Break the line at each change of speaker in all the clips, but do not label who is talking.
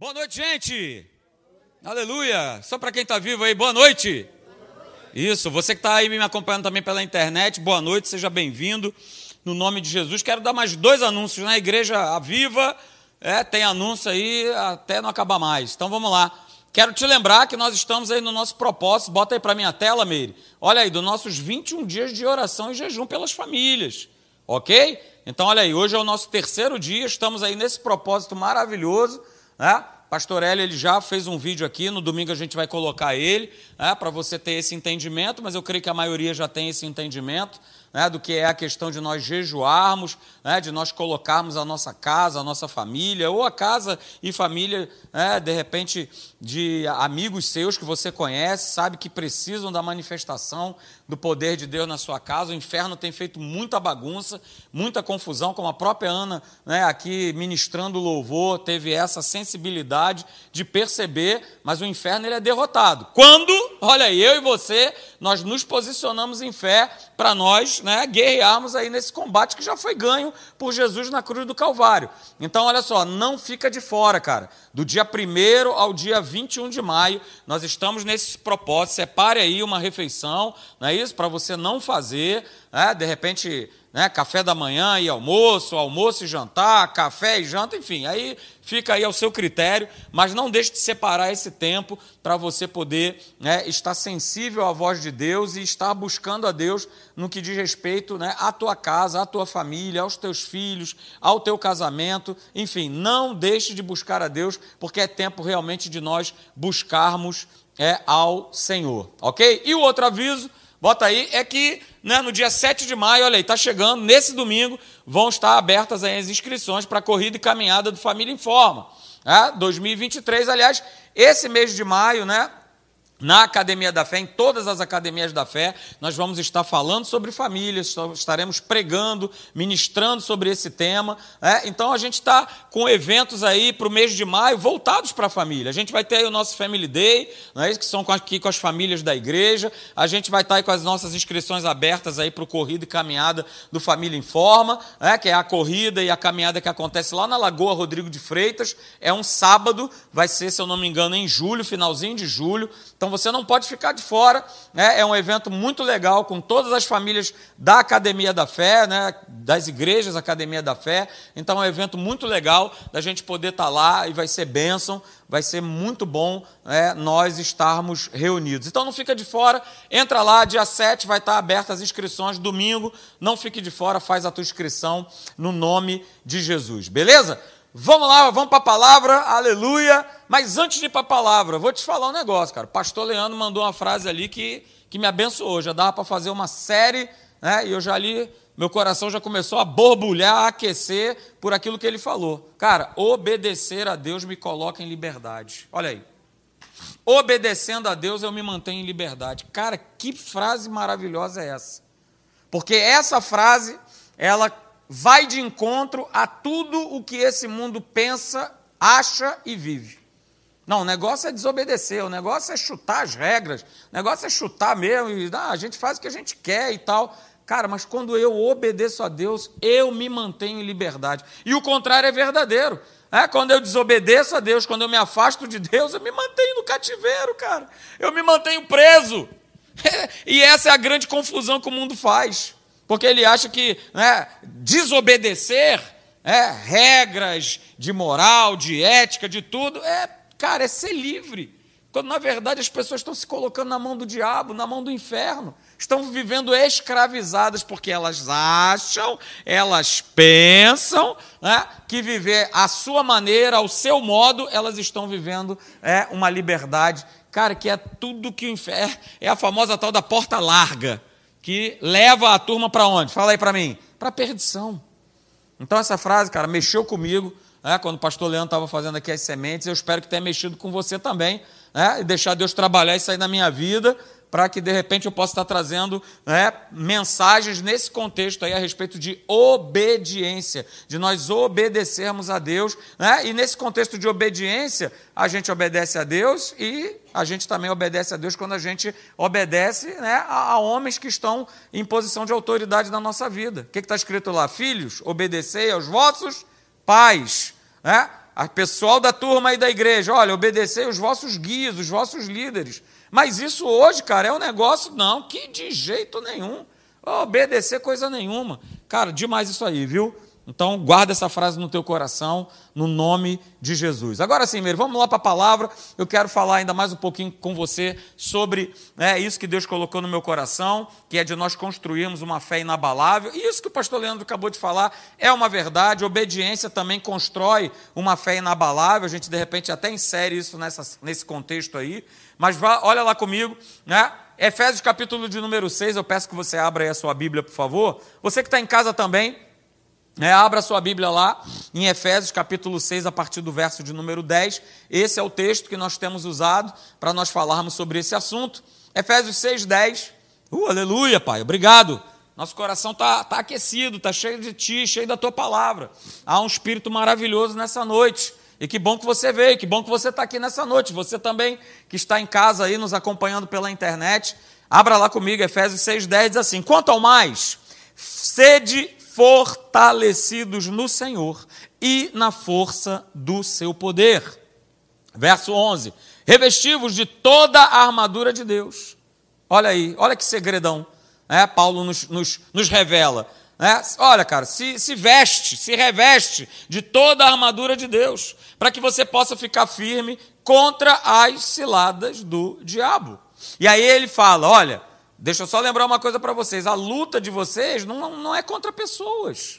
Boa noite, gente. Aleluia. Só para quem está vivo aí, boa noite. Isso, você que está aí me acompanhando também pela internet, boa noite, seja bem-vindo. No nome de Jesus, quero dar mais dois anúncios na igreja Aviva. É, tem anúncio aí até não acabar mais. Então vamos lá. Quero te lembrar que nós estamos aí no nosso propósito, bota aí para minha tela, Meire. Olha aí, dos nossos 21 dias de oração e jejum pelas famílias. Ok? Então, olha aí, hoje é o nosso terceiro dia, estamos aí nesse propósito maravilhoso né? Pastor Hélio ele já fez um vídeo aqui, no domingo a gente vai colocar ele, né, para você ter esse entendimento, mas eu creio que a maioria já tem esse entendimento né, do que é a questão de nós jejuarmos, né, de nós colocarmos a nossa casa, a nossa família, ou a casa e família, né, de repente, de amigos seus que você conhece, sabe que precisam da manifestação do poder de Deus na sua casa. O inferno tem feito muita bagunça, muita confusão, como a própria Ana, né, aqui ministrando louvor, teve essa sensibilidade de perceber, mas o inferno ele é derrotado. Quando, olha aí, eu e você, nós nos posicionamos em fé para nós né, guerrearmos aí nesse combate que já foi ganho por Jesus na cruz do Calvário. Então, olha só, não fica de fora, cara. Do dia 1 ao dia 21 de maio, nós estamos nesse propósito. Separe aí uma refeição, não é isso? Para você não fazer, né, de repente né, café da manhã e almoço, almoço e jantar, café e janta, enfim, aí fica aí ao seu critério, mas não deixe de separar esse tempo para você poder né, estar sensível à voz de Deus e estar buscando a Deus no que diz respeito né, à tua casa, à tua família, aos teus filhos, ao teu casamento, enfim, não deixe de buscar a Deus, porque é tempo realmente de nós buscarmos é, ao Senhor, ok? E o outro aviso bota aí, é que né, no dia 7 de maio, olha aí, está chegando, nesse domingo, vão estar abertas as inscrições para a corrida e caminhada do Família Informa. Né, 2023, aliás, esse mês de maio, né, na Academia da Fé, em todas as academias da fé, nós vamos estar falando sobre famílias, estaremos pregando, ministrando sobre esse tema. Né? Então a gente está com eventos aí para o mês de maio voltados para a família. A gente vai ter aí o nosso Family Day, né? que são aqui com as famílias da igreja. A gente vai estar aí com as nossas inscrições abertas aí para o corrida e caminhada do Família Informa, né? que é a corrida e a caminhada que acontece lá na Lagoa Rodrigo de Freitas. É um sábado, vai ser, se eu não me engano, em julho, finalzinho de julho. Então você não pode ficar de fora. Né? É um evento muito legal com todas as famílias da Academia da Fé, né? das igrejas Academia da Fé. Então é um evento muito legal da gente poder estar lá e vai ser bênção, vai ser muito bom né? nós estarmos reunidos. Então não fica de fora, entra lá, dia 7 vai estar abertas as inscrições, domingo, não fique de fora, faz a tua inscrição no nome de Jesus, beleza? Vamos lá, vamos para a palavra, aleluia. Mas antes de ir para a palavra, vou te falar um negócio, cara. O pastor Leandro mandou uma frase ali que, que me abençoou. Já dava para fazer uma série, né? E eu já li, meu coração já começou a borbulhar, a aquecer por aquilo que ele falou. Cara, obedecer a Deus me coloca em liberdade. Olha aí. Obedecendo a Deus eu me mantenho em liberdade. Cara, que frase maravilhosa é essa? Porque essa frase, ela vai de encontro a tudo o que esse mundo pensa, acha e vive. Não, o negócio é desobedecer, o negócio é chutar as regras, o negócio é chutar mesmo, e, ah, a gente faz o que a gente quer e tal. Cara, mas quando eu obedeço a Deus, eu me mantenho em liberdade. E o contrário é verdadeiro. É, quando eu desobedeço a Deus, quando eu me afasto de Deus, eu me mantenho no cativeiro, cara. Eu me mantenho preso. e essa é a grande confusão que o mundo faz porque ele acha que né, desobedecer é, regras de moral, de ética, de tudo, é, cara, é ser livre. Quando na verdade as pessoas estão se colocando na mão do diabo, na mão do inferno, estão vivendo escravizadas porque elas acham, elas pensam né, que viver à sua maneira, ao seu modo, elas estão vivendo é, uma liberdade, cara, que é tudo que o inferno é a famosa tal da porta larga que leva a turma para onde? Fala aí para mim. Para a perdição. Então essa frase, cara, mexeu comigo. Né? Quando o pastor Leandro estava fazendo aqui as sementes, eu espero que tenha mexido com você também. Né? E deixar Deus trabalhar isso aí na minha vida para que de repente eu possa estar trazendo né, mensagens nesse contexto aí a respeito de obediência, de nós obedecermos a Deus, né? e nesse contexto de obediência, a gente obedece a Deus e a gente também obedece a Deus quando a gente obedece né, a, a homens que estão em posição de autoridade na nossa vida. O que está escrito lá? Filhos, obedecei aos vossos pais. Né? A pessoal da turma aí da igreja, olha, obedecei os vossos guias, os vossos líderes. Mas isso hoje, cara, é um negócio, não, que de jeito nenhum. Obedecer coisa nenhuma. Cara, demais isso aí, viu? Então, guarda essa frase no teu coração, no nome de Jesus. Agora sim, meu, vamos lá para a palavra. Eu quero falar ainda mais um pouquinho com você sobre né, isso que Deus colocou no meu coração, que é de nós construirmos uma fé inabalável. E isso que o pastor Leandro acabou de falar é uma verdade. Obediência também constrói uma fé inabalável. A gente, de repente, até insere isso nessa, nesse contexto aí. Mas vá, olha lá comigo, né? Efésios capítulo de número 6, eu peço que você abra aí a sua Bíblia, por favor. Você que está em casa também, é, abra sua Bíblia lá em Efésios capítulo 6, a partir do verso de número 10. Esse é o texto que nós temos usado para nós falarmos sobre esse assunto. Efésios 6, 10. Uh, aleluia, Pai, obrigado. Nosso coração está tá aquecido, está cheio de Ti, cheio da Tua palavra. Há um espírito maravilhoso nessa noite. E que bom que você veio, que bom que você está aqui nessa noite. Você também que está em casa aí nos acompanhando pela internet. Abra lá comigo, Efésios 6,10 diz assim: Quanto ao mais, sede fortalecidos no Senhor e na força do seu poder. Verso 11: Revestivos de toda a armadura de Deus. Olha aí, olha que segredão. É, Paulo nos, nos, nos revela. É, olha, cara, se, se veste, se reveste de toda a armadura de Deus, para que você possa ficar firme contra as ciladas do diabo. E aí ele fala: olha, Deixa eu só lembrar uma coisa para vocês: a luta de vocês não, não é contra pessoas.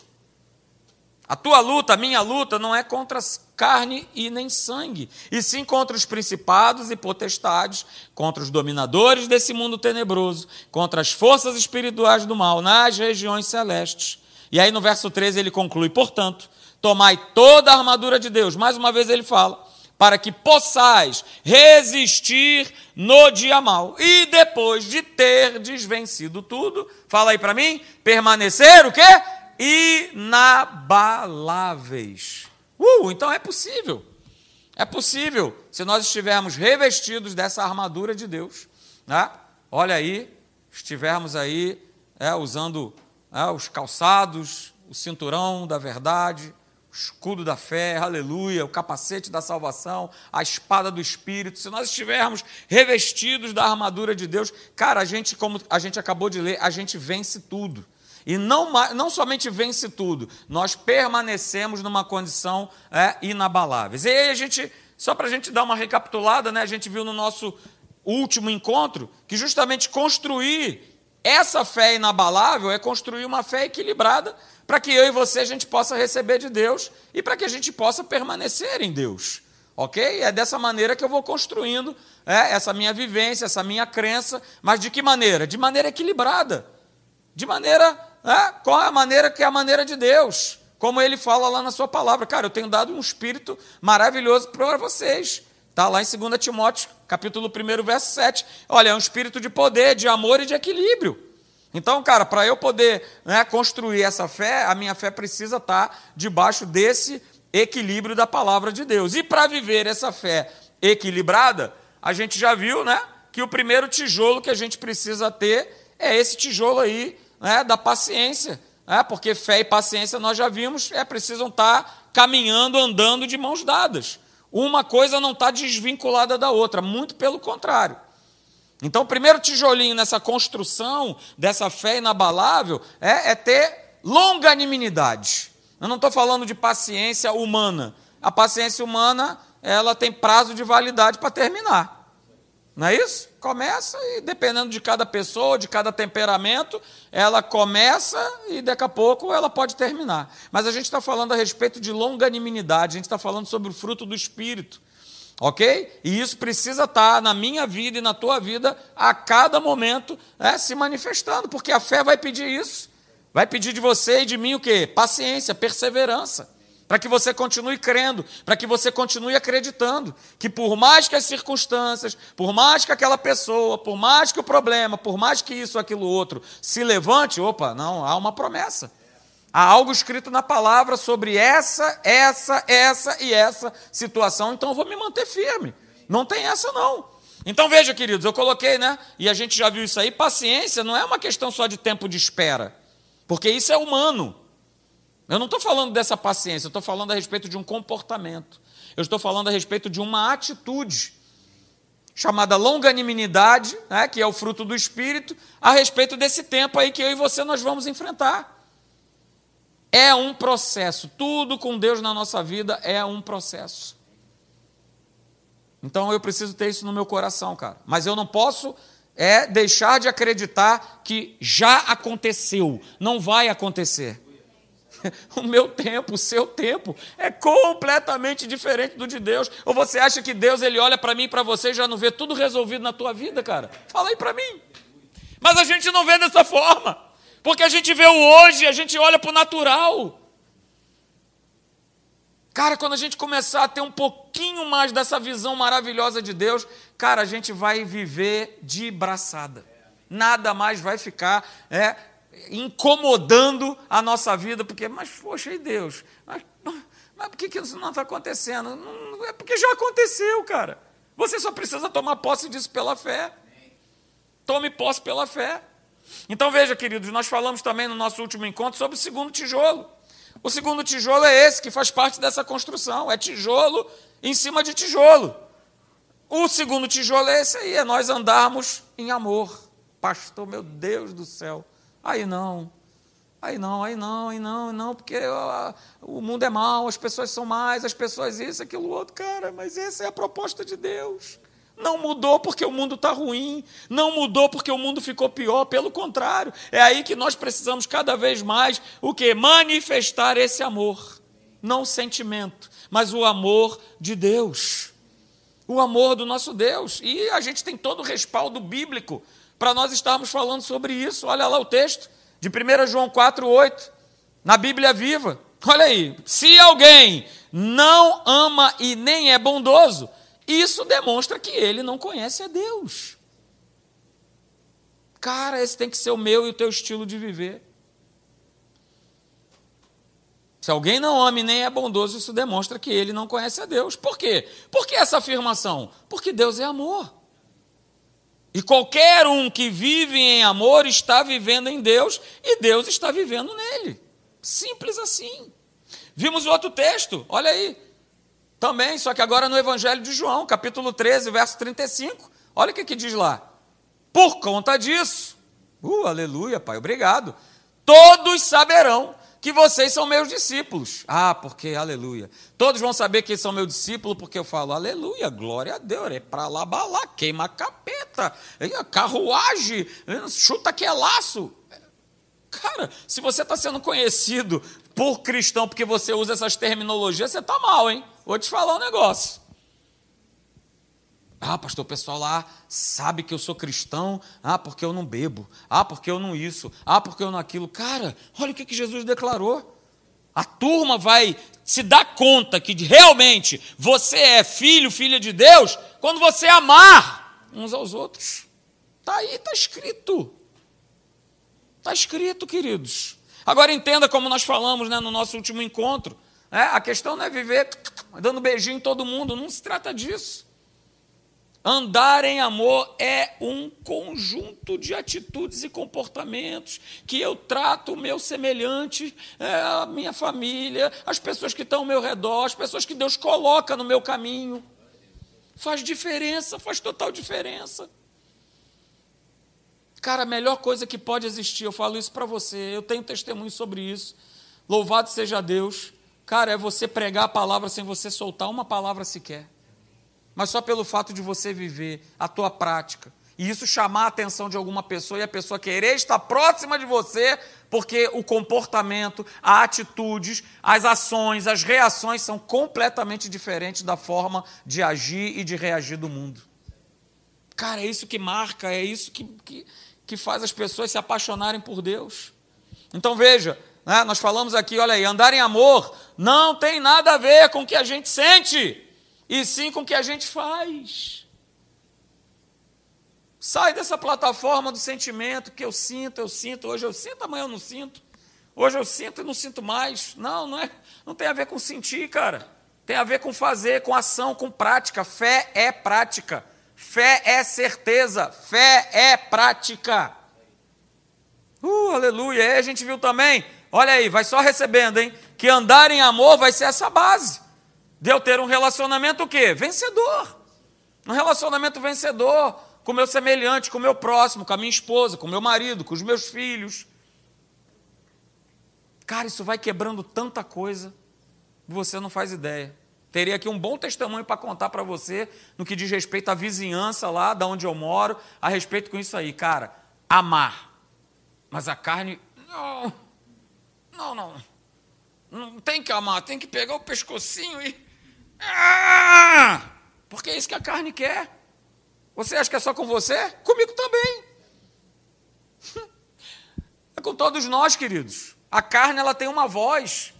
A tua luta, a minha luta, não é contra carne e nem sangue, e sim contra os principados e potestades, contra os dominadores desse mundo tenebroso, contra as forças espirituais do mal nas regiões celestes. E aí no verso 13 ele conclui: portanto, tomai toda a armadura de Deus. Mais uma vez ele fala: para que possais resistir no dia mal. E depois de ter desvencido tudo, fala aí para mim, permanecer o quê? Inabaláveis. Uh, então é possível. É possível, se nós estivermos revestidos dessa armadura de Deus. Né? Olha aí, estivermos aí é, usando é, os calçados, o cinturão da verdade, escudo da fé, aleluia, o capacete da salvação, a espada do Espírito, se nós estivermos revestidos da armadura de Deus, cara, a gente, como a gente acabou de ler, a gente vence tudo. E não, não somente vence tudo, nós permanecemos numa condição é, inabalável. E aí a gente, só para a gente dar uma recapitulada, né, a gente viu no nosso último encontro que justamente construir essa fé inabalável é construir uma fé equilibrada para que eu e você a gente possa receber de Deus e para que a gente possa permanecer em Deus. Ok? É dessa maneira que eu vou construindo é, essa minha vivência, essa minha crença, mas de que maneira? De maneira equilibrada. De maneira. Qual é a maneira que é a maneira de Deus? Como ele fala lá na sua palavra. Cara, eu tenho dado um espírito maravilhoso para vocês. Está lá em 2 Timóteo, capítulo 1, verso 7. Olha, é um espírito de poder, de amor e de equilíbrio. Então, cara, para eu poder né, construir essa fé, a minha fé precisa estar tá debaixo desse equilíbrio da palavra de Deus. E para viver essa fé equilibrada, a gente já viu né, que o primeiro tijolo que a gente precisa ter é esse tijolo aí né, da paciência. Né, porque fé e paciência, nós já vimos, é precisam estar caminhando, andando de mãos dadas. Uma coisa não está desvinculada da outra, muito pelo contrário. Então, o primeiro tijolinho nessa construção dessa fé inabalável é, é ter longanimidade. Eu não estou falando de paciência humana. A paciência humana ela tem prazo de validade para terminar. Não é isso? Começa e dependendo de cada pessoa, de cada temperamento, ela começa e daqui a pouco ela pode terminar. Mas a gente está falando a respeito de longanimidade, a gente está falando sobre o fruto do Espírito. Ok? E isso precisa estar tá na minha vida e na tua vida a cada momento é, se manifestando, porque a fé vai pedir isso. Vai pedir de você e de mim o quê? Paciência, perseverança. Para que você continue crendo, para que você continue acreditando que por mais que as circunstâncias, por mais que aquela pessoa, por mais que o problema, por mais que isso, aquilo, outro se levante, opa, não, há uma promessa. Há algo escrito na palavra sobre essa, essa, essa e essa situação, então eu vou me manter firme. Não tem essa, não. Então veja, queridos, eu coloquei, né? E a gente já viu isso aí. Paciência não é uma questão só de tempo de espera, porque isso é humano. Eu não estou falando dessa paciência, eu estou falando a respeito de um comportamento. Eu estou falando a respeito de uma atitude chamada longanimidade, né, que é o fruto do Espírito, a respeito desse tempo aí que eu e você nós vamos enfrentar. É um processo. Tudo com Deus na nossa vida é um processo. Então eu preciso ter isso no meu coração, cara. Mas eu não posso é deixar de acreditar que já aconteceu, não vai acontecer. O meu tempo, o seu tempo é completamente diferente do de Deus. Ou você acha que Deus ele olha para mim e para você e já não vê tudo resolvido na tua vida, cara? Fala aí para mim. Mas a gente não vê dessa forma. Porque a gente vê o hoje, a gente olha para o natural. Cara, quando a gente começar a ter um pouquinho mais dessa visão maravilhosa de Deus, cara, a gente vai viver de braçada. Nada mais vai ficar é, incomodando a nossa vida, porque, mas, poxa, e Deus? Mas, mas por que, que isso não está acontecendo? Não, é porque já aconteceu, cara. Você só precisa tomar posse disso pela fé. Tome posse pela fé. Então veja, queridos, nós falamos também no nosso último encontro sobre o segundo tijolo. O segundo tijolo é esse, que faz parte dessa construção, é tijolo em cima de tijolo. O segundo tijolo é esse aí, é nós andarmos em amor. Pastor, meu Deus do céu. Aí não, aí não, aí não, aí não, aí não, porque o mundo é mau, as pessoas são mais, as pessoas isso, aquilo, outro. Cara, mas essa é a proposta de Deus. Não mudou porque o mundo está ruim, não mudou porque o mundo ficou pior, pelo contrário, é aí que nós precisamos cada vez mais o que? Manifestar esse amor, não o sentimento, mas o amor de Deus, o amor do nosso Deus. E a gente tem todo o respaldo bíblico para nós estarmos falando sobre isso. Olha lá o texto de 1 João 4,8, na Bíblia Viva. Olha aí, se alguém não ama e nem é bondoso, isso demonstra que ele não conhece a Deus. Cara, esse tem que ser o meu e o teu estilo de viver. Se alguém não ama e nem é bondoso, isso demonstra que ele não conhece a Deus. Por quê? Por que essa afirmação? Porque Deus é amor. E qualquer um que vive em amor está vivendo em Deus e Deus está vivendo nele. Simples assim. Vimos o outro texto, olha aí, também, só que agora no Evangelho de João, capítulo 13, verso 35. Olha o que, que diz lá. Por conta disso, uh, aleluia, Pai, obrigado. Todos saberão que vocês são meus discípulos. Ah, porque, aleluia. Todos vão saber que são meus discípulos porque eu falo, aleluia, glória a Deus. É para lá, balá, queima a capeta, carruagem, chuta que é laço. Cara, se você está sendo conhecido por cristão porque você usa essas terminologias, você está mal, hein? Vou te falar um negócio. Ah, pastor, o pessoal lá sabe que eu sou cristão. Ah, porque eu não bebo. Ah, porque eu não isso. Ah, porque eu não aquilo. Cara, olha o que, que Jesus declarou. A turma vai se dar conta que realmente você é filho, filha de Deus, quando você amar uns aos outros. Está aí, está escrito. Está escrito, queridos. Agora entenda como nós falamos né, no nosso último encontro. É, a questão não é viver dando beijinho em todo mundo, não se trata disso. Andar em amor é um conjunto de atitudes e comportamentos que eu trato o meu semelhante, é, a minha família, as pessoas que estão ao meu redor, as pessoas que Deus coloca no meu caminho. Faz diferença, faz total diferença. Cara, a melhor coisa que pode existir, eu falo isso para você, eu tenho testemunho sobre isso. Louvado seja Deus. Cara, é você pregar a palavra sem você soltar uma palavra sequer. Mas só pelo fato de você viver a tua prática. E isso chamar a atenção de alguma pessoa e a pessoa querer estar próxima de você, porque o comportamento, as atitudes, as ações, as reações são completamente diferentes da forma de agir e de reagir do mundo. Cara, é isso que marca, é isso que, que, que faz as pessoas se apaixonarem por Deus. Então veja, né? Nós falamos aqui, olha aí, andar em amor não tem nada a ver com o que a gente sente, e sim com o que a gente faz. Sai dessa plataforma do sentimento que eu sinto, eu sinto, hoje eu sinto, amanhã eu não sinto. Hoje eu sinto e não sinto mais. Não, não, é, não tem a ver com sentir, cara. Tem a ver com fazer, com ação, com prática. Fé é prática. Fé é certeza. Fé é prática. Uh, aleluia. E aí a gente viu também Olha aí, vai só recebendo, hein? Que andar em amor vai ser essa base. De eu ter um relacionamento o quê? Vencedor. Um relacionamento vencedor com o meu semelhante, com o meu próximo, com a minha esposa, com o meu marido, com os meus filhos. Cara, isso vai quebrando tanta coisa, você não faz ideia. Teria aqui um bom testemunho para contar para você no que diz respeito à vizinhança lá, da onde eu moro, a respeito com isso aí, cara. Amar. Mas a carne, não, não, não. Não tem que amar, tem que pegar o pescocinho e. Ah! Porque é isso que a carne quer. Você acha que é só com você? Comigo também. É com todos nós, queridos. A carne ela tem uma voz.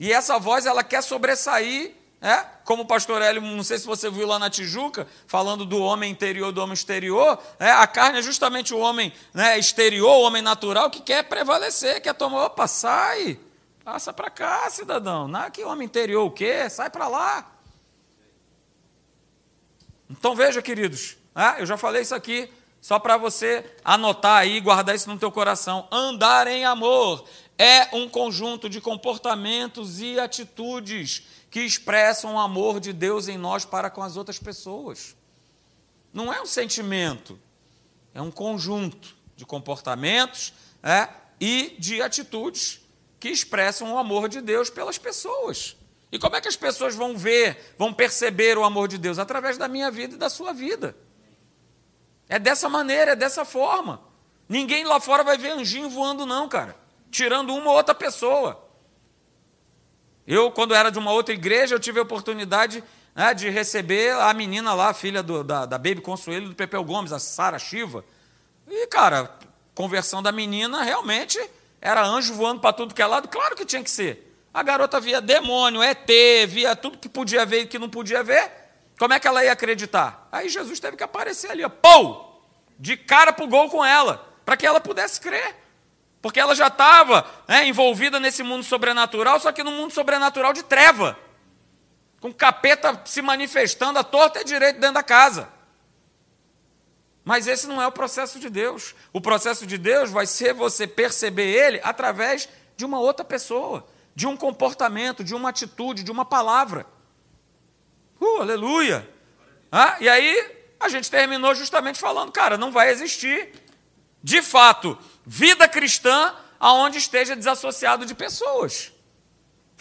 E essa voz ela quer sobressair, é? Como o pastor Hélio, não sei se você viu lá na Tijuca, falando do homem interior, do homem exterior, é? a carne é justamente o homem né, exterior, o homem natural, que quer prevalecer, quer tomar, opa, sai, passa para cá, cidadão, não é que homem interior o quê? Sai para lá. Então veja, queridos, é? eu já falei isso aqui, só para você anotar aí, guardar isso no teu coração. Andar em amor é um conjunto de comportamentos e atitudes que expressam o amor de Deus em nós para com as outras pessoas. Não é um sentimento, é um conjunto de comportamentos é, e de atitudes que expressam o amor de Deus pelas pessoas. E como é que as pessoas vão ver, vão perceber o amor de Deus? Através da minha vida e da sua vida. É dessa maneira, é dessa forma. Ninguém lá fora vai ver anjinho voando, não, cara. Tirando uma ou outra pessoa. Eu, quando era de uma outra igreja, eu tive a oportunidade né, de receber a menina lá, a filha do, da, da Baby Consuelo do Pepeu Gomes, a Sara Shiva. E, cara, conversão da menina realmente era anjo voando para tudo que é lado. Claro que tinha que ser. A garota via demônio, ET, via tudo que podia ver e que não podia ver. Como é que ela ia acreditar? Aí Jesus teve que aparecer ali, ó, pou, de cara para o gol com ela, para que ela pudesse crer. Porque ela já estava né, envolvida nesse mundo sobrenatural, só que no mundo sobrenatural de treva. Com capeta se manifestando à torta e direito dentro da casa. Mas esse não é o processo de Deus. O processo de Deus vai ser você perceber ele através de uma outra pessoa, de um comportamento, de uma atitude, de uma palavra. Uh, aleluia! Ah, e aí a gente terminou justamente falando, cara, não vai existir, de fato, vida cristã aonde esteja desassociado de pessoas.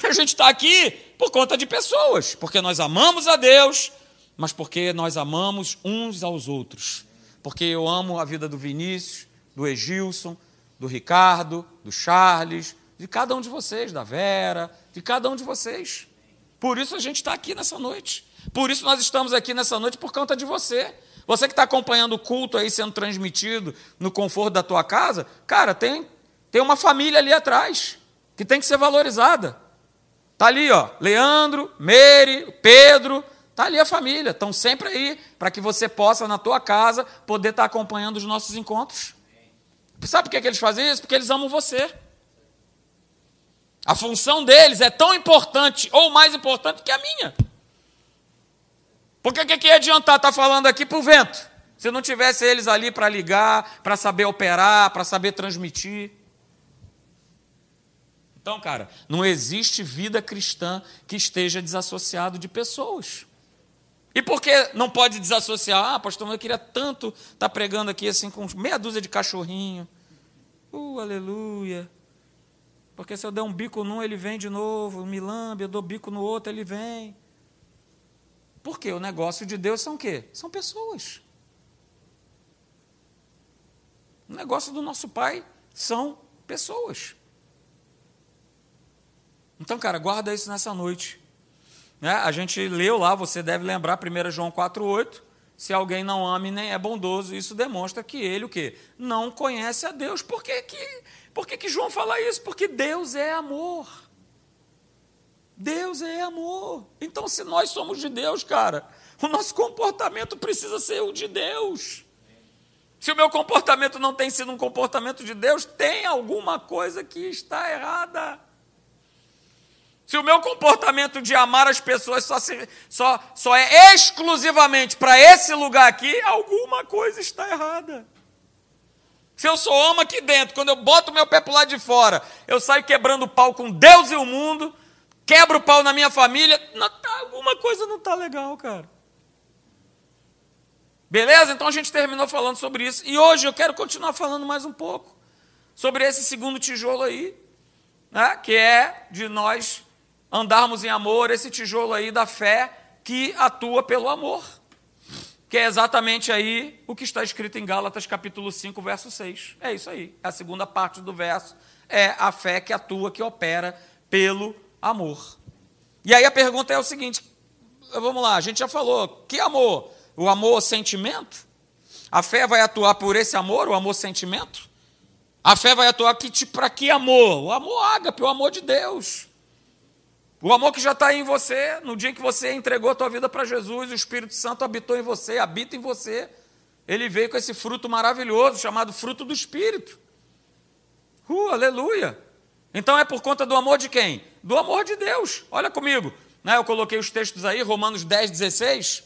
A gente está aqui por conta de pessoas, porque nós amamos a Deus, mas porque nós amamos uns aos outros. Porque eu amo a vida do Vinícius, do Egilson, do Ricardo, do Charles, de cada um de vocês, da Vera, de cada um de vocês. Por isso a gente está aqui nessa noite. Por isso nós estamos aqui nessa noite por conta de você. Você que está acompanhando o culto aí sendo transmitido no conforto da tua casa, cara, tem, tem uma família ali atrás que tem que ser valorizada. Está ali, ó, Leandro, Meire, Pedro, está ali a família, estão sempre aí para que você possa, na tua casa, poder estar tá acompanhando os nossos encontros. Sabe por que, que eles fazem isso? Porque eles amam você. A função deles é tão importante ou mais importante que a minha. Porque o que, que ia adiantar estar tá falando aqui para o vento? Se não tivesse eles ali para ligar, para saber operar, para saber transmitir. Então, cara, não existe vida cristã que esteja desassociado de pessoas. E por que não pode desassociar? Ah, pastor, eu queria tanto estar tá pregando aqui assim com meia dúzia de cachorrinho. Uh, aleluia. Porque se eu der um bico num, ele vem de novo, me lambe, eu dou bico no outro, ele vem. Porque o negócio de Deus são o quê? São pessoas. O negócio do nosso Pai são pessoas. Então, cara, guarda isso nessa noite. Né? A gente leu lá, você deve lembrar, 1 João 4,8. Se alguém não ama e nem é bondoso, isso demonstra que ele o quê? Não conhece a Deus. Por que, que, por que, que João fala isso? Porque Deus é amor. Deus é amor. Então, se nós somos de Deus, cara, o nosso comportamento precisa ser o de Deus. Se o meu comportamento não tem sido um comportamento de Deus, tem alguma coisa que está errada. Se o meu comportamento de amar as pessoas só, se, só, só é exclusivamente para esse lugar aqui, alguma coisa está errada. Se eu sou homem aqui dentro, quando eu boto meu pé para lado de fora, eu saio quebrando pau com Deus e o mundo, quebra o pau na minha família, não, tá, alguma coisa não está legal, cara. Beleza? Então a gente terminou falando sobre isso. E hoje eu quero continuar falando mais um pouco sobre esse segundo tijolo aí, né, que é de nós andarmos em amor, esse tijolo aí da fé que atua pelo amor. Que é exatamente aí o que está escrito em Gálatas capítulo 5, verso 6. É isso aí. A segunda parte do verso é a fé que atua, que opera pelo amor. E aí a pergunta é o seguinte: vamos lá, a gente já falou, que amor? O amor sentimento? A fé vai atuar por esse amor, o amor sentimento? A fé vai atuar para que amor? O amor ágape, o amor de Deus. O amor que já está em você, no dia em que você entregou a tua vida para Jesus, o Espírito Santo habitou em você, habita em você. Ele veio com esse fruto maravilhoso chamado fruto do Espírito. Uh, aleluia! Então é por conta do amor de quem? Do amor de Deus. Olha comigo. Né, eu coloquei os textos aí, Romanos 10, 16.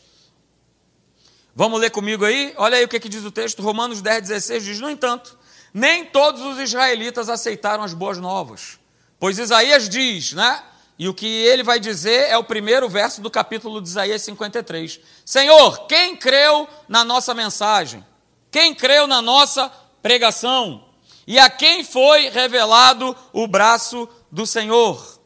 Vamos ler comigo aí? Olha aí o que, que diz o texto. Romanos 10, 16 diz: No entanto, nem todos os israelitas aceitaram as boas novas. Pois Isaías diz, né? E o que ele vai dizer é o primeiro verso do capítulo de Isaías 53. Senhor, quem creu na nossa mensagem? Quem creu na nossa pregação? E a quem foi revelado o braço do Senhor?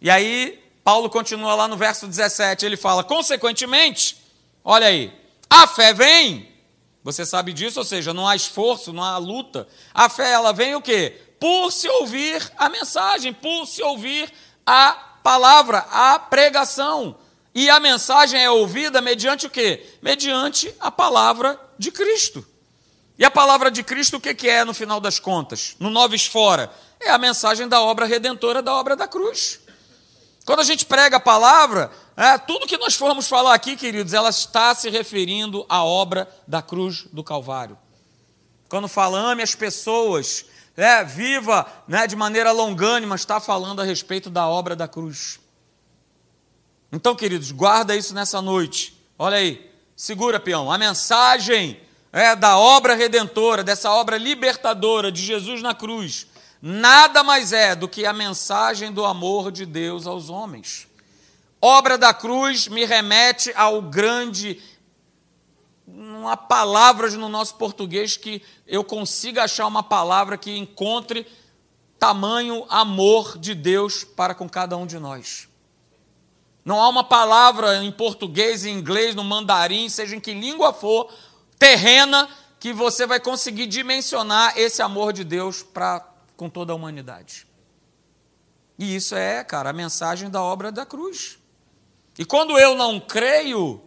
E aí, Paulo continua lá no verso 17, ele fala: consequentemente, olha aí, a fé vem. Você sabe disso, ou seja, não há esforço, não há luta. A fé, ela vem o quê? Por se ouvir a mensagem, por se ouvir a palavra, a pregação. E a mensagem é ouvida mediante o quê? Mediante a palavra de Cristo. E a palavra de Cristo, o que é no final das contas? No Noves Fora? É a mensagem da obra redentora, da obra da cruz. Quando a gente prega a palavra, é, tudo que nós formos falar aqui, queridos, ela está se referindo à obra da cruz do Calvário. Quando fala ame as pessoas, é, viva né, de maneira longânima, está falando a respeito da obra da cruz. Então, queridos, guarda isso nessa noite. Olha aí, segura, peão. A mensagem é, da obra redentora, dessa obra libertadora de Jesus na cruz, nada mais é do que a mensagem do amor de Deus aos homens. Obra da cruz me remete ao grande. Não há palavras no nosso português que eu consiga achar uma palavra que encontre tamanho amor de Deus para com cada um de nós. Não há uma palavra em português, em inglês, no mandarim, seja em que língua for, terrena que você vai conseguir dimensionar esse amor de Deus para com toda a humanidade. E isso é, cara, a mensagem da obra da cruz. E quando eu não creio,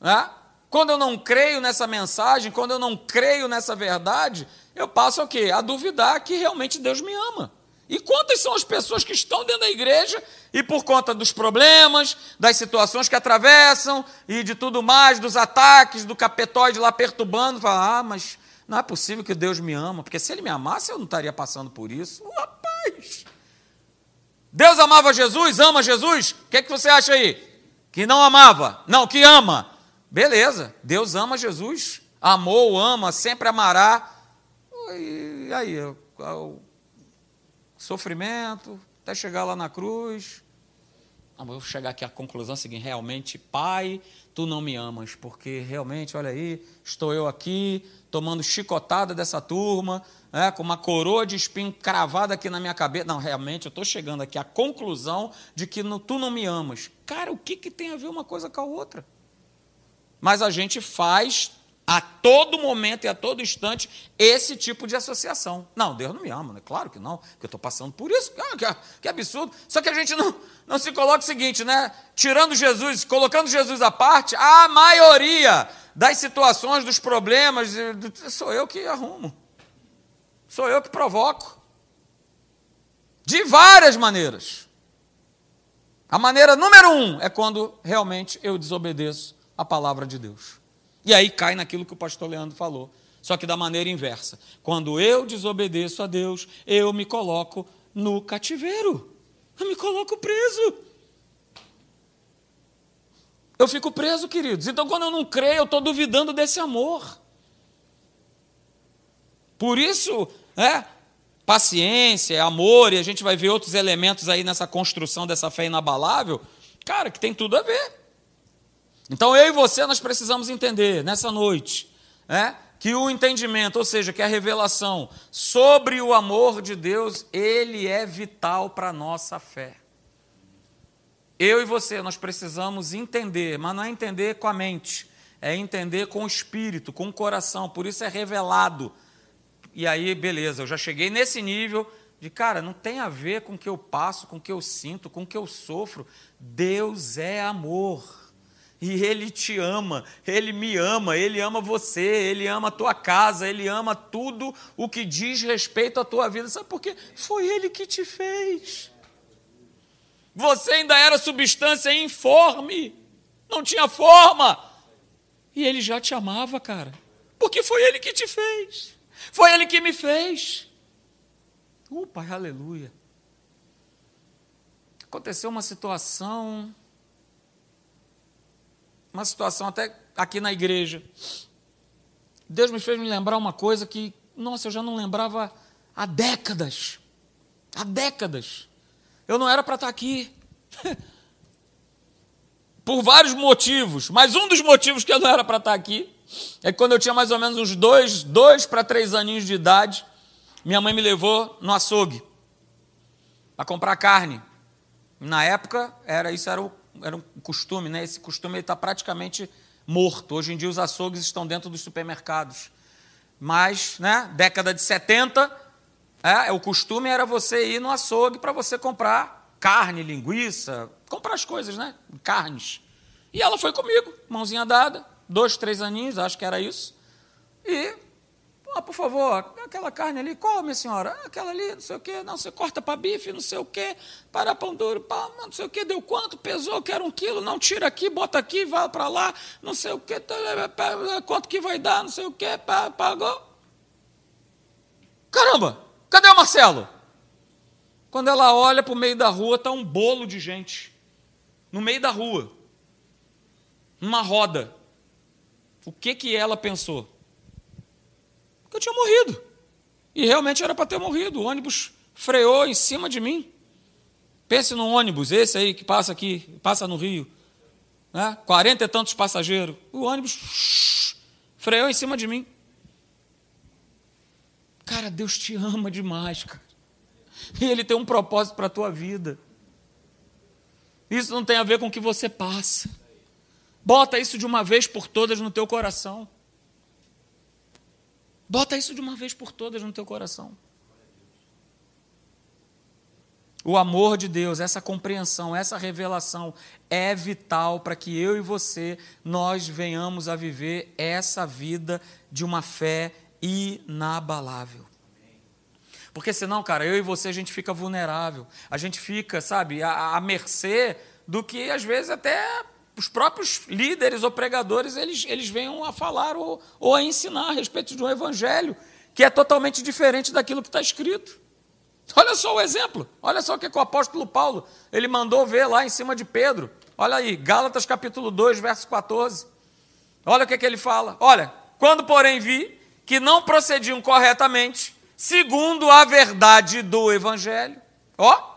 né, quando eu não creio nessa mensagem, quando eu não creio nessa verdade, eu passo o quê? A duvidar que realmente Deus me ama. E quantas são as pessoas que estão dentro da igreja e por conta dos problemas, das situações que atravessam e de tudo mais, dos ataques, do capetóide lá perturbando, falam: ah, mas não é possível que Deus me ama, porque se Ele me amasse eu não estaria passando por isso. rapaz! Deus amava Jesus, ama Jesus? O que, é que você acha aí? Que não amava? Não, que ama. Beleza, Deus ama Jesus, amou, ama, sempre amará. E aí, sofrimento, até chegar lá na cruz. Ah, vou chegar aqui à conclusão seguinte: realmente, Pai, tu não me amas, porque realmente, olha aí, estou eu aqui, tomando chicotada dessa turma, né, com uma coroa de espinho cravada aqui na minha cabeça. Não, realmente, eu estou chegando aqui à conclusão de que no, tu não me amas. Cara, o que, que tem a ver uma coisa com a outra? Mas a gente faz a todo momento e a todo instante esse tipo de associação. Não, Deus não me ama, né? claro que não, que eu estou passando por isso, ah, que, que, absurdo. Só que a gente não, não se coloca o seguinte, né? Tirando Jesus, colocando Jesus à parte, a maioria das situações, dos problemas, sou eu que arrumo. Sou eu que provoco. De várias maneiras. A maneira número um é quando realmente eu desobedeço a palavra de Deus. E aí cai naquilo que o pastor Leandro falou, só que da maneira inversa. Quando eu desobedeço a Deus, eu me coloco no cativeiro. Eu me coloco preso. Eu fico preso, queridos. Então, quando eu não creio, eu estou duvidando desse amor. Por isso, é, paciência, amor, e a gente vai ver outros elementos aí nessa construção dessa fé inabalável, cara, que tem tudo a ver. Então eu e você nós precisamos entender nessa noite, né, que o entendimento, ou seja, que a revelação sobre o amor de Deus, ele é vital para a nossa fé. Eu e você, nós precisamos entender, mas não é entender com a mente, é entender com o espírito, com o coração, por isso é revelado e aí, beleza, eu já cheguei nesse nível de, cara, não tem a ver com o que eu passo, com o que eu sinto, com o que eu sofro. Deus é amor. E Ele te ama, Ele me ama, Ele ama você, Ele ama a tua casa, Ele ama tudo o que diz respeito à tua vida. Sabe por quê? Foi Ele que te fez. Você ainda era substância informe, não tinha forma. E Ele já te amava, cara, porque foi Ele que te fez. Foi Ele que me fez. Uh, Pai, aleluia. Aconteceu uma situação, uma situação até aqui na igreja. Deus me fez me lembrar uma coisa que, nossa, eu já não lembrava há décadas. Há décadas. Eu não era para estar aqui. Por vários motivos, mas um dos motivos que eu não era para estar aqui é que quando eu tinha mais ou menos uns dois, dois para três aninhos de idade, minha mãe me levou no açougue para comprar carne. Na época, era isso era, o, era um costume, né? Esse costume está praticamente morto. Hoje em dia, os açougues estão dentro dos supermercados. Mas, né, década de 70, é, o costume era você ir no açougue para você comprar carne, linguiça, comprar as coisas, né? Carnes. E ela foi comigo, mãozinha dada dois, três aninhos, acho que era isso. E, ah, por favor, aquela carne ali, qual, minha senhora? Ah, aquela ali, não sei o quê, não, você corta para bife, não sei o quê, para pão duro, pá, não sei o quê, deu quanto, pesou, quero um quilo, não, tira aqui, bota aqui, vai para lá, não sei o quê, tá, é, é, quanto que vai dar, não sei o quê, pagou. Caramba, cadê o Marcelo? Quando ela olha para o meio da rua, está um bolo de gente. No meio da rua. Numa roda. O que, que ela pensou? Eu tinha morrido. E realmente era para ter morrido. O ônibus freou em cima de mim. Pense no ônibus, esse aí que passa aqui, passa no Rio. Né? 40 e tantos passageiros. O ônibus freou em cima de mim. Cara, Deus te ama demais, cara. E Ele tem um propósito para a tua vida. Isso não tem a ver com o que você passa. Bota isso de uma vez por todas no teu coração. Bota isso de uma vez por todas no teu coração. O amor de Deus, essa compreensão, essa revelação é vital para que eu e você nós venhamos a viver essa vida de uma fé inabalável. Porque senão, cara, eu e você a gente fica vulnerável, a gente fica, sabe, à, à mercê do que às vezes até os próprios líderes ou pregadores eles, eles venham a falar ou, ou a ensinar a respeito de um evangelho que é totalmente diferente daquilo que está escrito. Olha só o exemplo, olha só o que, o apóstolo Paulo ele mandou ver lá em cima de Pedro. Olha aí, Gálatas capítulo 2, verso 14. Olha o que, que ele fala. Olha, quando porém vi que não procediam corretamente, segundo a verdade do evangelho, ó,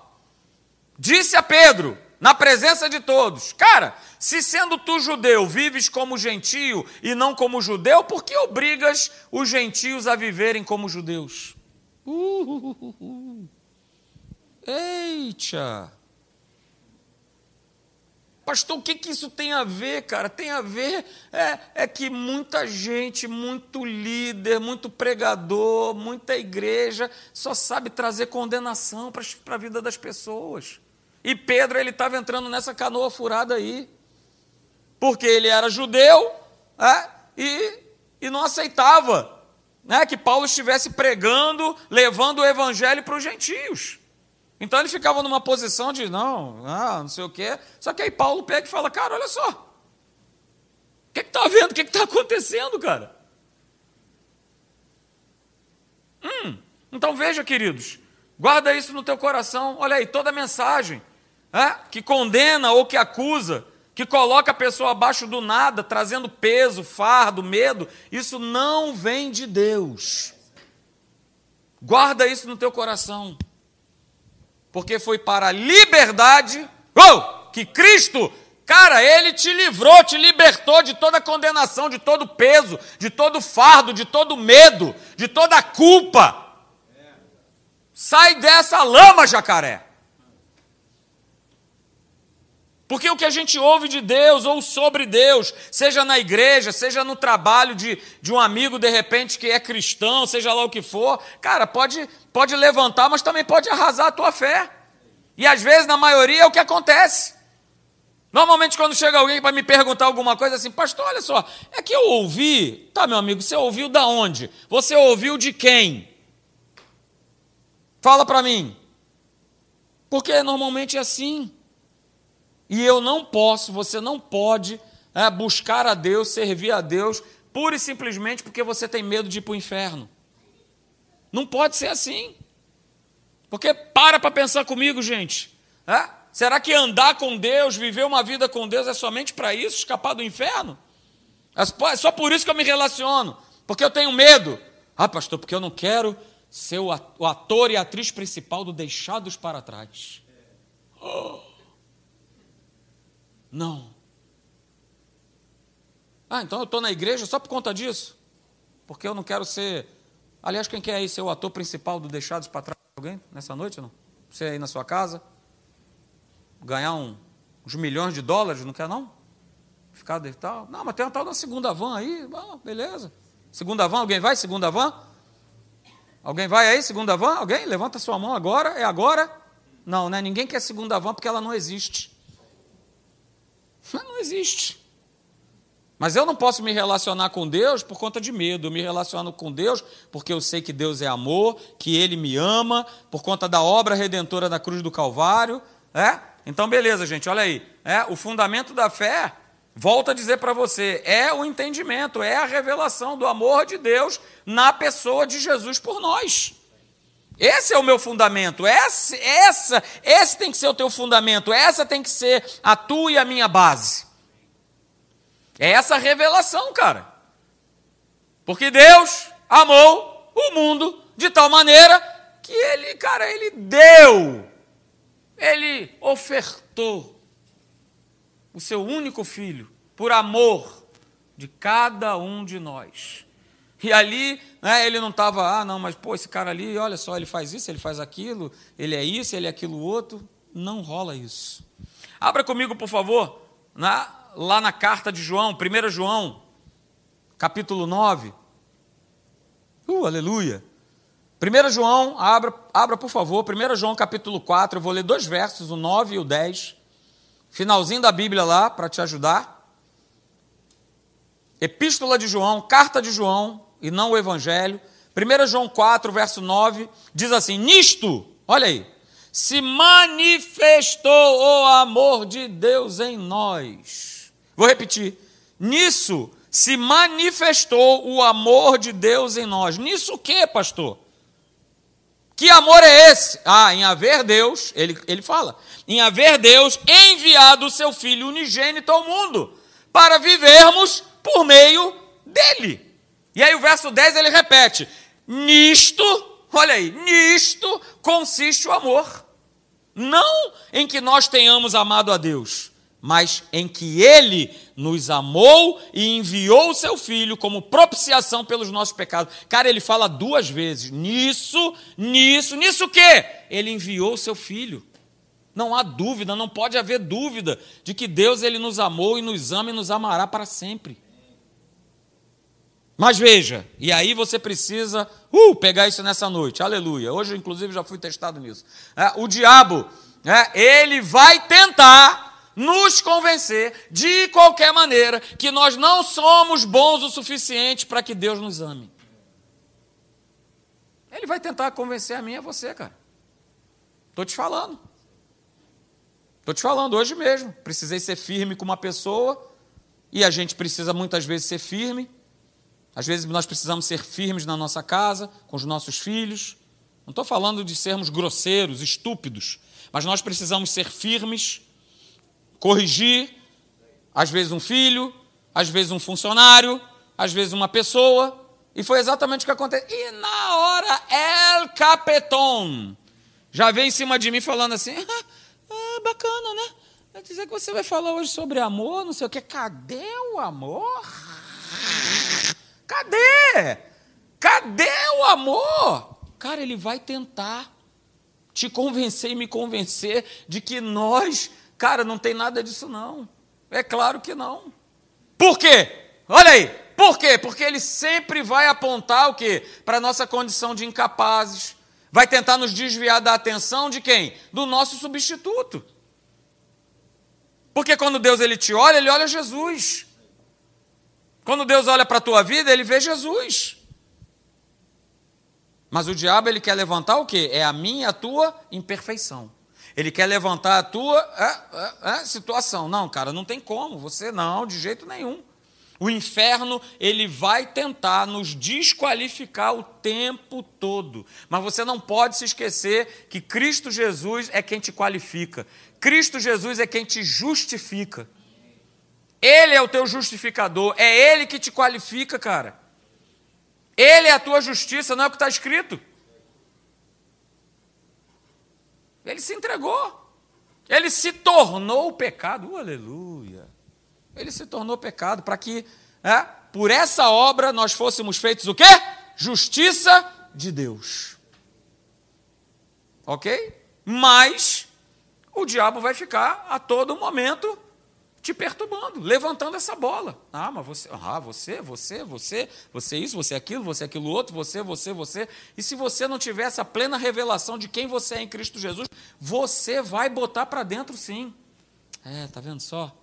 disse a Pedro, na presença de todos: Cara, se sendo tu judeu vives como gentio e não como judeu, por que obrigas os gentios a viverem como judeus? Uh, uh, uh, Eita! Pastor, o que, que isso tem a ver, cara? Tem a ver é, é que muita gente, muito líder, muito pregador, muita igreja só sabe trazer condenação para a vida das pessoas. E Pedro ele estava entrando nessa canoa furada aí, porque ele era judeu é, e, e não aceitava né, que Paulo estivesse pregando, levando o evangelho para os gentios. Então ele ficava numa posição de não, ah, não sei o quê. Só que aí Paulo pega e fala: Cara, olha só, o que está vendo? O que está acontecendo, cara? Hum, então veja, queridos, guarda isso no teu coração. Olha aí, toda mensagem que condena ou que acusa, que coloca a pessoa abaixo do nada, trazendo peso, fardo, medo, isso não vem de Deus. Guarda isso no teu coração. Porque foi para a liberdade oh, que Cristo, cara, ele te livrou, te libertou de toda condenação, de todo peso, de todo fardo, de todo medo, de toda culpa. Sai dessa lama, jacaré. Porque o que a gente ouve de Deus ou sobre Deus, seja na igreja, seja no trabalho de, de um amigo de repente que é cristão, seja lá o que for, cara, pode, pode levantar, mas também pode arrasar a tua fé. E às vezes, na maioria, é o que acontece. Normalmente, quando chega alguém para me perguntar alguma coisa assim, pastor, olha só, é que eu ouvi, tá, meu amigo, você ouviu da onde? Você ouviu de quem? Fala para mim. Porque normalmente é assim. E eu não posso, você não pode é, buscar a Deus, servir a Deus, pura e simplesmente porque você tem medo de ir para o inferno. Não pode ser assim. Porque para para pensar comigo, gente. É? Será que andar com Deus, viver uma vida com Deus é somente para isso, escapar do inferno? É só por isso que eu me relaciono. Porque eu tenho medo. Ah, pastor, porque eu não quero ser o ator e a atriz principal do Deixados para Trás. Oh. Não. Ah, então eu estou na igreja só por conta disso? Porque eu não quero ser. Aliás, quem quer aí ser o ator principal do Deixados para Trás? Alguém nessa noite? Não? Você aí na sua casa? Ganhar um, uns milhões de dólares, não quer não? Ficar de tal? Não, mas tem uma tal da segunda van aí. Ah, beleza. Segunda van, alguém vai? Segunda van? Alguém vai aí, segunda van? Alguém? Levanta sua mão agora. É agora? Não, né? Ninguém quer segunda van porque ela não existe. Não existe. Mas eu não posso me relacionar com Deus por conta de medo. Eu me relaciono com Deus porque eu sei que Deus é amor, que Ele me ama, por conta da obra redentora da cruz do Calvário. É? Então, beleza, gente, olha aí. É, o fundamento da fé, volto a dizer para você, é o entendimento, é a revelação do amor de Deus na pessoa de Jesus por nós. Esse é o meu fundamento, essa, essa, esse tem que ser o teu fundamento, essa tem que ser a tua e a minha base. É essa revelação, cara. Porque Deus amou o mundo de tal maneira que ele, cara, ele deu, ele ofertou o seu único filho por amor de cada um de nós. E ali, né, ele não estava, ah, não, mas pô, esse cara ali, olha só, ele faz isso, ele faz aquilo, ele é isso, ele é aquilo outro. Não rola isso. Abra comigo, por favor, na, lá na carta de João, 1 João, capítulo 9. Uh, aleluia. 1 João, abra, abra por favor, 1 João capítulo 4, eu vou ler dois versos, o 9 e o 10. Finalzinho da Bíblia lá, para te ajudar. Epístola de João, carta de João, e não o Evangelho. 1 João 4, verso 9, diz assim: Nisto, olha aí, se manifestou o amor de Deus em nós. Vou repetir. Nisso se manifestou o amor de Deus em nós. Nisso o que, pastor? Que amor é esse? Ah, em haver Deus, ele, ele fala, em haver Deus enviado o seu Filho unigênito ao mundo, para vivermos por meio dele. E aí o verso 10 ele repete: Nisto, olha aí, nisto consiste o amor. Não em que nós tenhamos amado a Deus, mas em que Ele nos amou e enviou o seu Filho como propiciação pelos nossos pecados. Cara, ele fala duas vezes: nisso, nisso, nisso o quê? Ele enviou o seu Filho. Não há dúvida, não pode haver dúvida de que Deus ele nos amou e nos ama e nos amará para sempre. Mas veja, e aí você precisa uh, pegar isso nessa noite, aleluia. Hoje, inclusive, já fui testado nisso. É, o diabo, é, ele vai tentar nos convencer, de qualquer maneira, que nós não somos bons o suficiente para que Deus nos ame. Ele vai tentar convencer a mim e a você, cara. Estou te falando. Estou te falando hoje mesmo. Precisei ser firme com uma pessoa, e a gente precisa muitas vezes ser firme às vezes nós precisamos ser firmes na nossa casa, com os nossos filhos. Não estou falando de sermos grosseiros, estúpidos, mas nós precisamos ser firmes, corrigir, às vezes um filho, às vezes um funcionário, às vezes uma pessoa, E foi exatamente o que aconteceu. E na hora, El Capeton já veio em cima de mim falando assim: ah, bacana, né? Vai dizer que você vai falar hoje sobre amor, não sei o quê. Cadê o amor? Cadê? Cadê o amor? Cara, ele vai tentar te convencer e me convencer de que nós, cara, não tem nada disso não. É claro que não. Por quê? Olha aí. Por quê? Porque ele sempre vai apontar o quê? Para a nossa condição de incapazes. Vai tentar nos desviar da atenção de quem? Do nosso substituto. Porque quando Deus ele te olha, ele olha Jesus. Quando Deus olha para a tua vida, ele vê Jesus. Mas o diabo ele quer levantar o quê? É a minha e a tua imperfeição. Ele quer levantar a tua é, é, é, situação. Não, cara, não tem como. Você não, de jeito nenhum. O inferno, ele vai tentar nos desqualificar o tempo todo. Mas você não pode se esquecer que Cristo Jesus é quem te qualifica. Cristo Jesus é quem te justifica. Ele é o teu justificador, é ele que te qualifica, cara. Ele é a tua justiça, não é o que está escrito. Ele se entregou. Ele se tornou pecado. Uh, aleluia. Ele se tornou pecado para que, é, por essa obra, nós fôssemos feitos o quê? Justiça de Deus. Ok? Mas o diabo vai ficar a todo momento te perturbando, levantando essa bola. Ah, mas você, ah, você, você, você, você isso, você aquilo, você aquilo outro, você, você, você. E se você não tiver essa plena revelação de quem você é em Cristo Jesus, você vai botar para dentro sim. É, tá vendo só?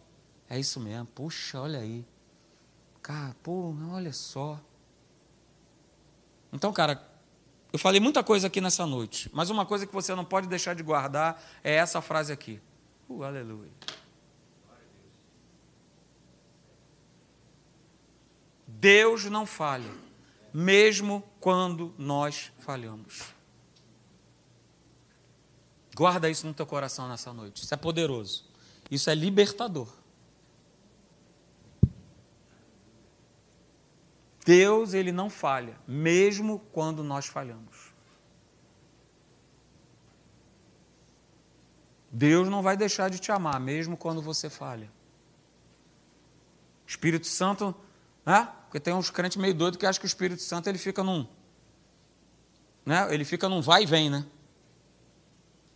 É isso mesmo. Puxa, olha aí. Cara, pô, olha só. Então, cara, eu falei muita coisa aqui nessa noite, mas uma coisa que você não pode deixar de guardar é essa frase aqui. Uh, aleluia. Deus não falha, mesmo quando nós falhamos. Guarda isso no teu coração nessa noite. Isso é poderoso. Isso é libertador. Deus, ele não falha, mesmo quando nós falhamos. Deus não vai deixar de te amar, mesmo quando você falha. Espírito Santo, né? Porque tem uns crentes meio doidos que acham que o Espírito Santo ele fica num. Né? Ele fica num vai e vem, né?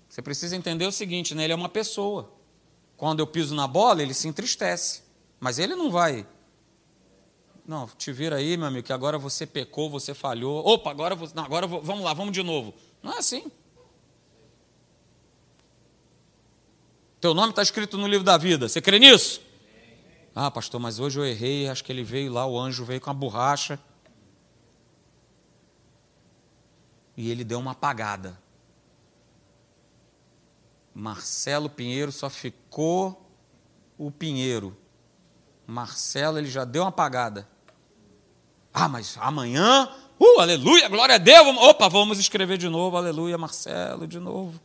Você precisa entender o seguinte, né? Ele é uma pessoa. Quando eu piso na bola, ele se entristece. Mas ele não vai. Não, te vira aí, meu amigo, que agora você pecou, você falhou. Opa, agora, você... não, agora vamos lá, vamos de novo. Não é assim. Teu nome está escrito no livro da vida. Você crê nisso? Ah, pastor, mas hoje eu errei, acho que ele veio lá, o anjo veio com a borracha. E ele deu uma apagada. Marcelo Pinheiro só ficou o Pinheiro. Marcelo, ele já deu uma apagada. Ah, mas amanhã, uh, aleluia, glória a Deus. Opa, vamos escrever de novo, aleluia, Marcelo, de novo.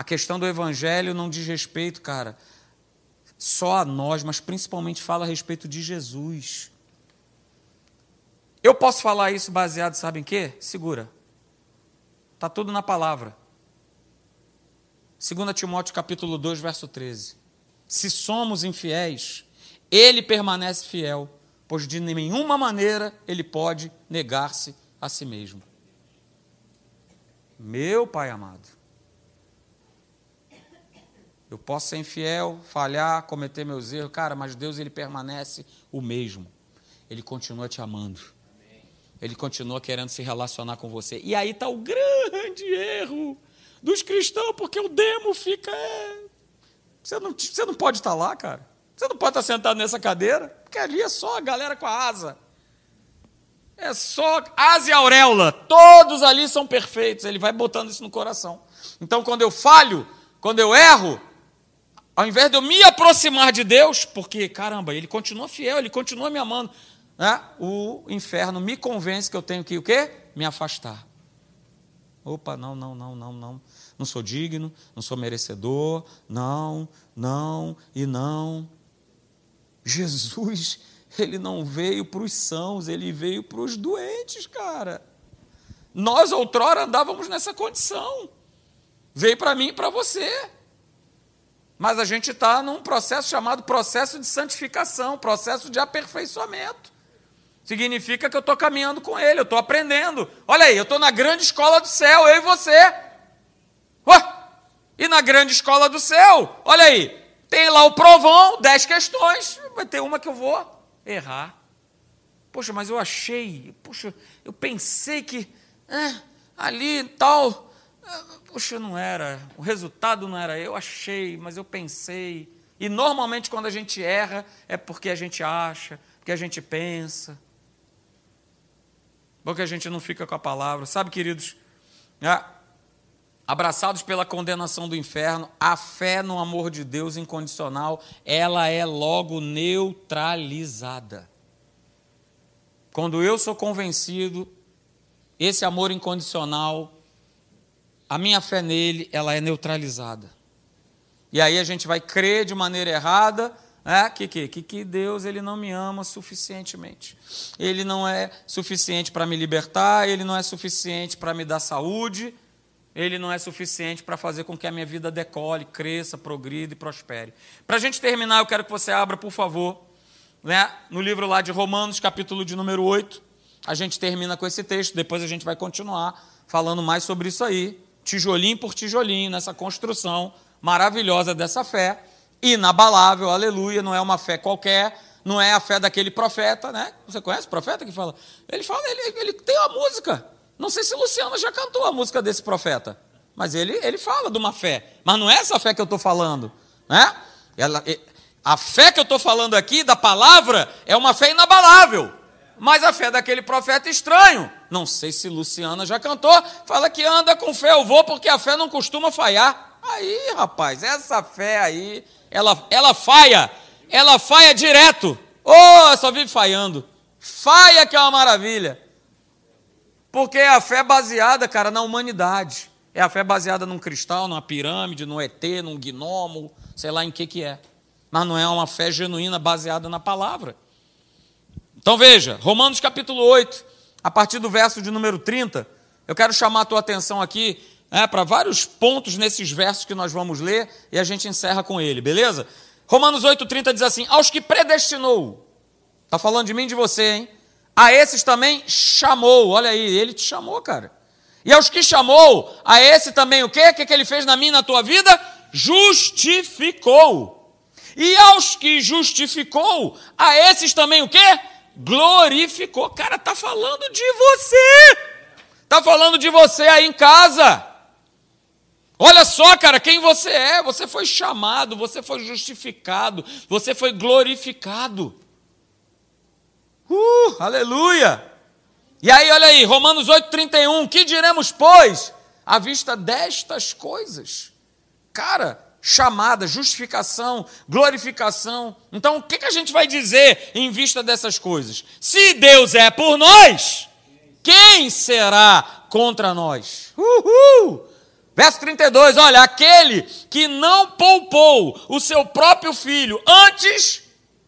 A questão do evangelho não diz respeito, cara, só a nós, mas principalmente fala a respeito de Jesus. Eu posso falar isso baseado, sabe em quê? Segura. Está tudo na palavra. 2 Timóteo capítulo 2, verso 13. Se somos infiéis, ele permanece fiel, pois de nenhuma maneira ele pode negar-se a si mesmo. Meu Pai amado. Eu posso ser infiel, falhar, cometer meus erros, cara, mas Deus ele permanece o mesmo. Ele continua te amando. Ele continua querendo se relacionar com você. E aí está o grande erro dos cristãos, porque o demo fica. É... Você, não, você não pode estar lá, cara. Você não pode estar sentado nessa cadeira, porque ali é só a galera com a asa. É só asa e auréola. Todos ali são perfeitos. Ele vai botando isso no coração. Então, quando eu falho, quando eu erro, ao invés de eu me aproximar de Deus, porque, caramba, ele continua fiel, ele continua me amando, né? o inferno me convence que eu tenho que o quê? Me afastar. Opa, não, não, não, não, não. Não sou digno, não sou merecedor, não, não e não. Jesus, ele não veio para os sãos, ele veio para os doentes, cara. Nós outrora andávamos nessa condição. Veio para mim e para você. Mas a gente está num processo chamado processo de santificação, processo de aperfeiçoamento. Significa que eu estou caminhando com Ele, eu estou aprendendo. Olha aí, eu estou na grande escola do céu, eu e você. E na grande escola do céu, olha aí, tem lá o provão, dez questões, vai ter uma que eu vou errar. Poxa, mas eu achei, poxa, eu pensei que é, ali tal, poxa, não era, o resultado não era, eu achei, mas eu pensei. E normalmente quando a gente erra é porque a gente acha, porque a gente pensa, porque a gente não fica com a palavra. Sabe, queridos, é, abraçados pela condenação do inferno, a fé no amor de Deus incondicional, ela é logo neutralizada. Quando eu sou convencido, esse amor incondicional, a minha fé nele, ela é neutralizada. E aí a gente vai crer de maneira errada, é, que, que, que, que Deus ele não me ama suficientemente. Ele não é suficiente para me libertar, ele não é suficiente para me dar saúde, ele não é suficiente para fazer com que a minha vida decole, cresça, progrida e prospere. Para a gente terminar, eu quero que você abra, por favor, né, no livro lá de Romanos, capítulo de número 8. A gente termina com esse texto, depois a gente vai continuar falando mais sobre isso aí, tijolinho por tijolinho, nessa construção maravilhosa dessa fé, inabalável, aleluia, não é uma fé qualquer, não é a fé daquele profeta, né? Você conhece o profeta que fala? Ele fala, ele, ele tem uma música, não sei se Luciano já cantou a música desse profeta, mas ele, ele fala de uma fé. Mas não é essa fé que eu estou falando. Né? Ela, a fé que eu estou falando aqui, da palavra, é uma fé inabalável. Mas a fé daquele profeta estranho, não sei se Luciana já cantou, fala que anda com fé, eu vou porque a fé não costuma falhar. Aí, rapaz, essa fé aí, ela, ela falha, ela falha direto. Oh, só vive falhando. Falha que é uma maravilha. Porque é a fé baseada, cara, na humanidade. É a fé baseada num cristal, numa pirâmide, num ET, num gnomo, sei lá em que que é. Mas não é uma fé genuína baseada na palavra. Então veja, Romanos capítulo 8, a partir do verso de número 30, eu quero chamar a tua atenção aqui é, para vários pontos nesses versos que nós vamos ler e a gente encerra com ele, beleza? Romanos 30 diz assim: Aos que predestinou, está falando de mim e de você, hein? A esses também chamou. Olha aí, ele te chamou, cara. E aos que chamou, a esse também o quê? O que, que ele fez na minha e na tua vida? Justificou. E aos que justificou, a esses também o quê? Glorificou. Cara, tá falando de você. Tá falando de você aí em casa. Olha só, cara, quem você é. Você foi chamado, você foi justificado, você foi glorificado. Uh, aleluia! E aí, olha aí, Romanos 8,31, que diremos, pois, à vista destas coisas? Cara, chamada, justificação, glorificação. Então, o que, a gente vai dizer em vista dessas coisas? Se Deus é por nós, quem será contra nós? Uhul! Verso 32, olha, aquele que não poupou o seu próprio filho, antes,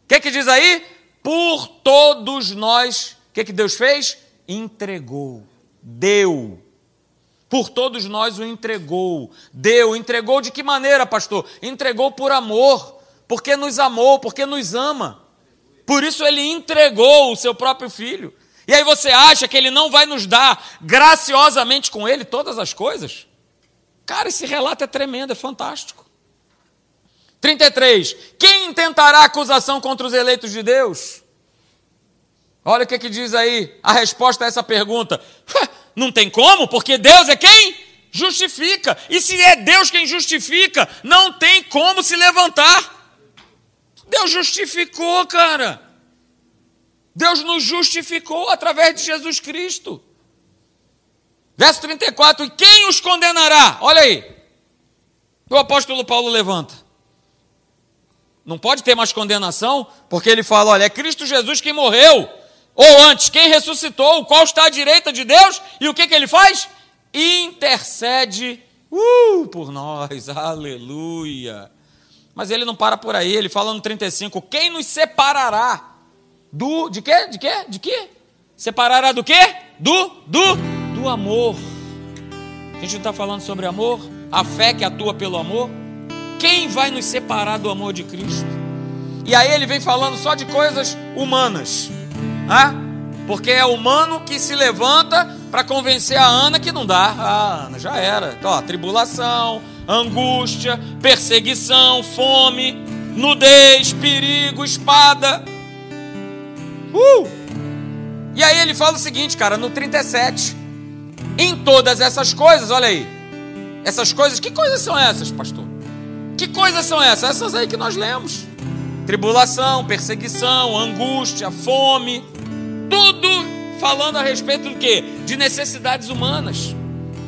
o que, que diz aí? por todos nós, o que, que Deus fez? Entregou, deu. Por todos nós o entregou, deu. Entregou de que maneira, pastor? Entregou por amor, porque nos amou, porque nos ama. Por isso ele entregou o seu próprio filho. E aí você acha que ele não vai nos dar graciosamente com ele todas as coisas? Cara, esse relato é tremendo, é fantástico. 33. Quem intentará acusação contra os eleitos de Deus? Olha o que, que diz aí a resposta a essa pergunta. Não tem como, porque Deus é quem justifica. E se é Deus quem justifica, não tem como se levantar. Deus justificou, cara. Deus nos justificou através de Jesus Cristo. Verso 34: E quem os condenará? Olha aí. O apóstolo Paulo levanta. Não pode ter mais condenação, porque ele fala: olha, é Cristo Jesus quem morreu. Ou antes, quem ressuscitou, qual está à direita de Deus, e o que, que ele faz? Intercede uh, por nós, aleluia. Mas ele não para por aí, ele fala no 35: quem nos separará do de quê? De quê? De quê? Separará do quê? Do do do amor. A gente não está falando sobre amor, a fé que atua pelo amor. Quem vai nos separar do amor de Cristo? E aí ele vem falando só de coisas humanas, né? porque é humano que se levanta para convencer a Ana que não dá. Ah, Ana, já era. Então, ó, tribulação, angústia, perseguição, fome, nudez, perigo, espada. Uh! E aí ele fala o seguinte, cara, no 37. Em todas essas coisas, olha aí. Essas coisas, que coisas são essas, pastor? Que coisas são essas? Essas aí que nós lemos. Tribulação, perseguição, angústia, fome, tudo falando a respeito do que? De necessidades humanas,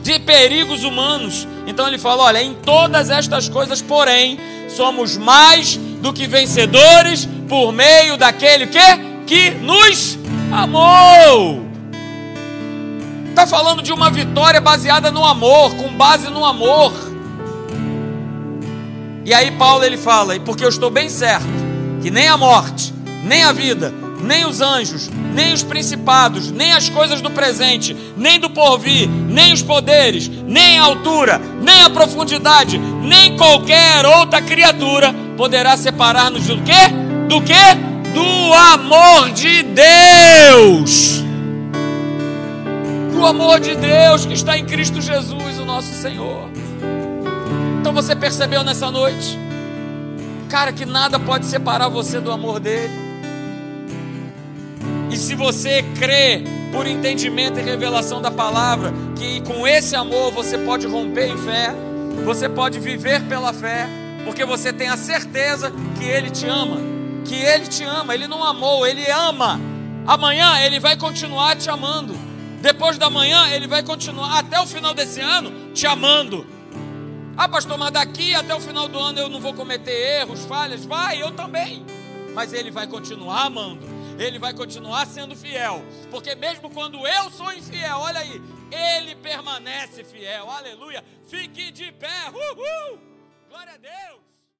de perigos humanos. Então ele fala: olha, em todas estas coisas, porém, somos mais do que vencedores por meio daquele que que nos amou. Está falando de uma vitória baseada no amor, com base no amor. E aí Paulo ele fala, e porque eu estou bem certo que nem a morte, nem a vida, nem os anjos, nem os principados, nem as coisas do presente, nem do porvir, nem os poderes, nem a altura, nem a profundidade, nem qualquer outra criatura poderá separar-nos do quê? Do quê? Do amor de Deus. Do amor de Deus que está em Cristo Jesus, o nosso Senhor. Então você percebeu nessa noite? Cara, que nada pode separar você do amor dele. E se você crê por entendimento e revelação da palavra, que com esse amor você pode romper em fé, você pode viver pela fé, porque você tem a certeza que Ele te ama, que Ele te ama, Ele não amou, Ele ama. Amanhã Ele vai continuar te amando. Depois da manhã Ele vai continuar até o final desse ano te amando. Ah, pastor, mas daqui até o final do ano eu não vou cometer erros, falhas? Vai, eu também. Mas Ele vai continuar amando ele vai continuar sendo fiel. Porque mesmo quando eu sou infiel, olha aí, ele permanece fiel. Aleluia. Fique de pé. Uhul. Glória a Deus.